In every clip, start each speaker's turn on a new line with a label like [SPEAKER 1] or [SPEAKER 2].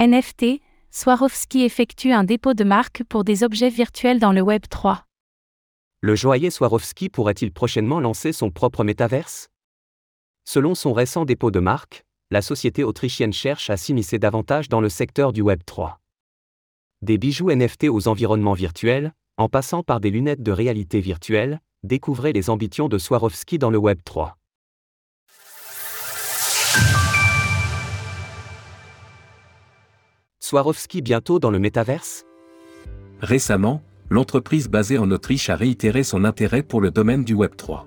[SPEAKER 1] NFT, Swarovski effectue un dépôt de marque pour des objets virtuels dans le Web 3.
[SPEAKER 2] Le joaillier Swarovski pourrait-il prochainement lancer son propre métaverse? Selon son récent dépôt de marque, la société autrichienne cherche à s'immiscer davantage dans le secteur du Web 3. Des bijoux NFT aux environnements virtuels, en passant par des lunettes de réalité virtuelle, découvrez les ambitions de Swarovski dans le Web 3. Swarovski bientôt dans le métaverse?
[SPEAKER 3] Récemment, l'entreprise basée en Autriche a réitéré son intérêt pour le domaine du Web3.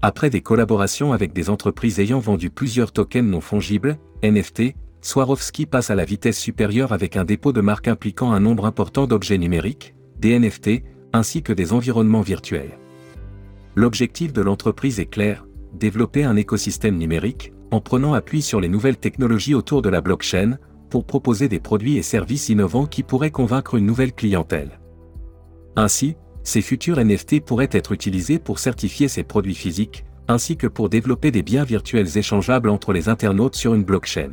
[SPEAKER 3] Après des collaborations avec des entreprises ayant vendu plusieurs tokens non fongibles, NFT, Swarovski passe à la vitesse supérieure avec un dépôt de marque impliquant un nombre important d'objets numériques, des NFT, ainsi que des environnements virtuels. L'objectif de l'entreprise est clair, développer un écosystème numérique, en prenant appui sur les nouvelles technologies autour de la blockchain, pour proposer des produits et services innovants qui pourraient convaincre une nouvelle clientèle. Ainsi, ces futurs NFT pourraient être utilisés pour certifier ces produits physiques, ainsi que pour développer des biens virtuels échangeables entre les internautes sur une blockchain.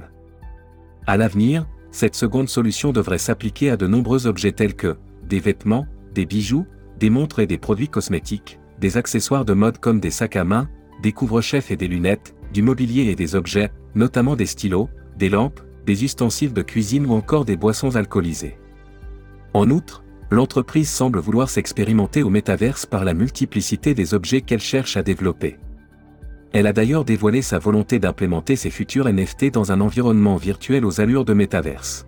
[SPEAKER 3] À l'avenir, cette seconde solution devrait s'appliquer à de nombreux objets tels que des vêtements, des bijoux, des montres et des produits cosmétiques, des accessoires de mode comme des sacs à main, des couvre-chefs et des lunettes, du mobilier et des objets, notamment des stylos, des lampes, des ustensiles de cuisine ou encore des boissons alcoolisées. En outre, l'entreprise semble vouloir s'expérimenter au métaverse par la multiplicité des objets qu'elle cherche à développer. Elle a d'ailleurs dévoilé sa volonté d'implémenter ses futurs NFT dans un environnement virtuel aux allures de métaverse.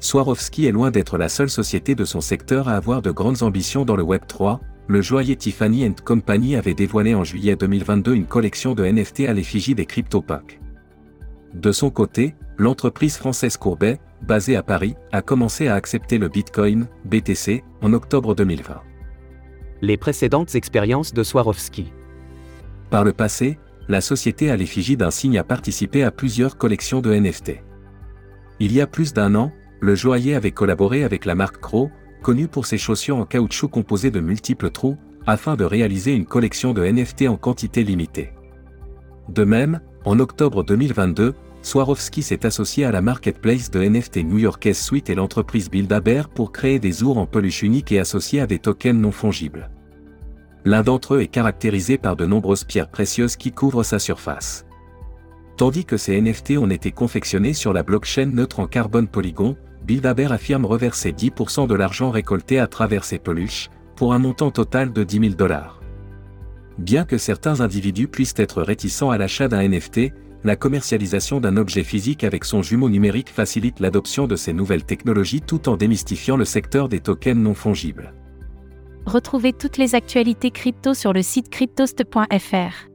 [SPEAKER 3] Swarovski est loin d'être la seule société de son secteur à avoir de grandes ambitions dans le Web 3, le joaillier Tiffany Company avait dévoilé en juillet 2022 une collection de NFT à l'effigie des CryptoPunks. De son côté, l'entreprise française Courbet, basée à Paris, a commencé à accepter le Bitcoin, BTC, en octobre 2020.
[SPEAKER 2] Les précédentes expériences de Swarovski.
[SPEAKER 3] Par le passé, la société à l'effigie d'un signe a participé à plusieurs collections de NFT. Il y a plus d'un an, le joaillier avait collaboré avec la marque Crow, connue pour ses chaussures en caoutchouc composées de multiples trous, afin de réaliser une collection de NFT en quantité limitée. De même, en octobre 2022, Swarovski s'est associé à la marketplace de NFT new-yorkaise Suite et l'entreprise Build-A-Bear pour créer des ours en peluche unique et associés à des tokens non fongibles. L'un d'entre eux est caractérisé par de nombreuses pierres précieuses qui couvrent sa surface. Tandis que ces NFT ont été confectionnés sur la blockchain neutre en carbone polygon, Build-A-Bear affirme reverser 10% de l'argent récolté à travers ces peluches, pour un montant total de 10 000 dollars. Bien que certains individus puissent être réticents à l'achat d'un NFT, la commercialisation d'un objet physique avec son jumeau numérique facilite l'adoption de ces nouvelles technologies tout en démystifiant le secteur des tokens non fongibles.
[SPEAKER 1] Retrouvez toutes les actualités crypto sur le site cryptost.fr.